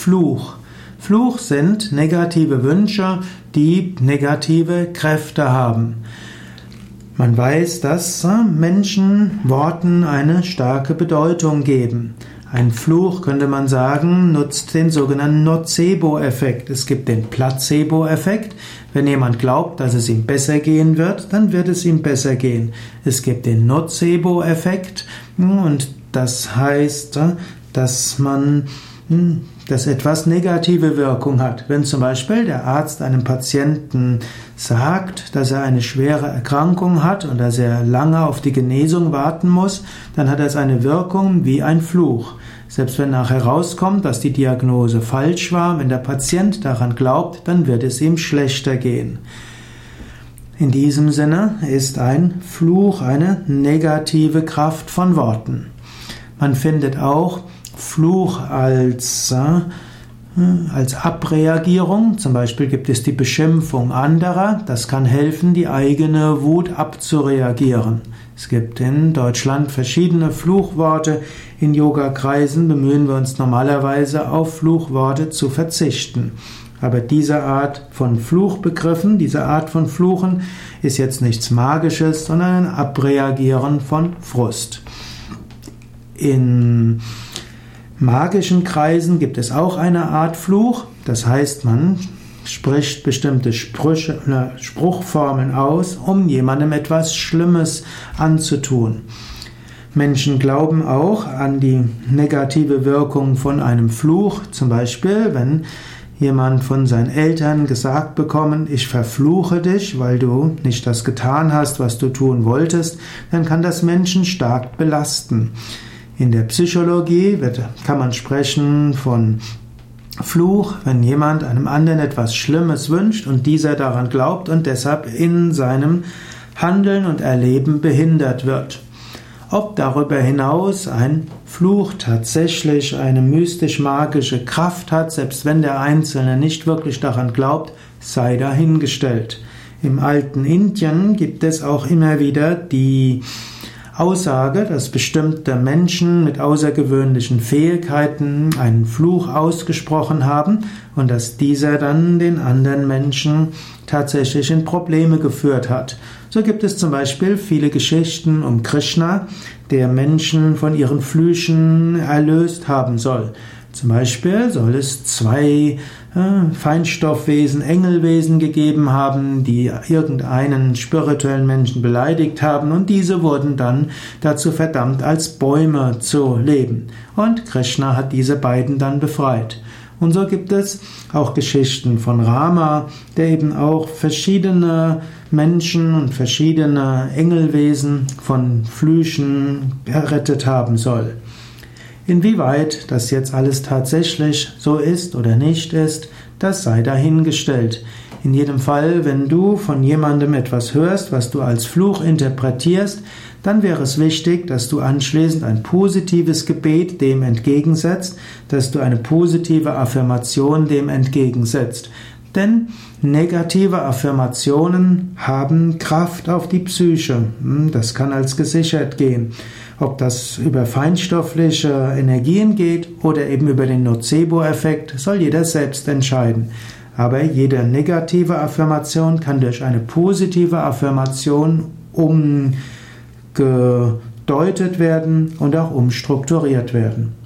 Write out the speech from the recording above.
Fluch. Fluch sind negative Wünsche, die negative Kräfte haben. Man weiß, dass äh, Menschen Worten eine starke Bedeutung geben. Ein Fluch, könnte man sagen, nutzt den sogenannten Nocebo-Effekt. Es gibt den Placebo-Effekt. Wenn jemand glaubt, dass es ihm besser gehen wird, dann wird es ihm besser gehen. Es gibt den Nocebo-Effekt und das heißt, dass man hm, dass etwas negative Wirkung hat. Wenn zum Beispiel der Arzt einem Patienten sagt, dass er eine schwere Erkrankung hat und dass er lange auf die Genesung warten muss, dann hat das eine Wirkung wie ein Fluch. Selbst wenn nachher herauskommt, dass die Diagnose falsch war, wenn der Patient daran glaubt, dann wird es ihm schlechter gehen. In diesem Sinne ist ein Fluch eine negative Kraft von Worten. Man findet auch Fluch als, äh, als Abreagierung. Zum Beispiel gibt es die Beschimpfung anderer. Das kann helfen, die eigene Wut abzureagieren. Es gibt in Deutschland verschiedene Fluchworte. In Yoga-Kreisen bemühen wir uns normalerweise auf Fluchworte zu verzichten. Aber diese Art von Fluchbegriffen, diese Art von Fluchen ist jetzt nichts Magisches, sondern ein Abreagieren von Frust. In magischen Kreisen gibt es auch eine Art Fluch. Das heißt, man spricht bestimmte Sprüche, Spruchformen aus, um jemandem etwas Schlimmes anzutun. Menschen glauben auch an die negative Wirkung von einem Fluch, zum Beispiel wenn jemand von seinen Eltern gesagt bekommen, ich verfluche dich, weil du nicht das getan hast, was du tun wolltest, dann kann das Menschen stark belasten. In der Psychologie wird, kann man sprechen von Fluch, wenn jemand einem anderen etwas Schlimmes wünscht und dieser daran glaubt und deshalb in seinem Handeln und Erleben behindert wird. Ob darüber hinaus ein Fluch tatsächlich eine mystisch-magische Kraft hat, selbst wenn der Einzelne nicht wirklich daran glaubt, sei dahingestellt. Im alten Indien gibt es auch immer wieder die Aussage, dass bestimmte Menschen mit außergewöhnlichen Fähigkeiten einen Fluch ausgesprochen haben und dass dieser dann den anderen Menschen tatsächlich in Probleme geführt hat. So gibt es zum Beispiel viele Geschichten um Krishna, der Menschen von ihren Flüchen erlöst haben soll. Zum Beispiel soll es zwei äh, Feinstoffwesen, Engelwesen gegeben haben, die irgendeinen spirituellen Menschen beleidigt haben und diese wurden dann dazu verdammt, als Bäume zu leben. Und Krishna hat diese beiden dann befreit. Und so gibt es auch Geschichten von Rama, der eben auch verschiedene Menschen und verschiedene Engelwesen von Flüchen errettet haben soll. Inwieweit das jetzt alles tatsächlich so ist oder nicht ist, das sei dahingestellt. In jedem Fall, wenn du von jemandem etwas hörst, was du als Fluch interpretierst, dann wäre es wichtig, dass du anschließend ein positives Gebet dem entgegensetzt, dass du eine positive Affirmation dem entgegensetzt. Denn negative Affirmationen haben Kraft auf die Psyche. Hm, das kann als gesichert gehen. Ob das über feinstoffliche Energien geht oder eben über den Nocebo-Effekt, soll jeder selbst entscheiden. Aber jede negative Affirmation kann durch eine positive Affirmation umgedeutet werden und auch umstrukturiert werden.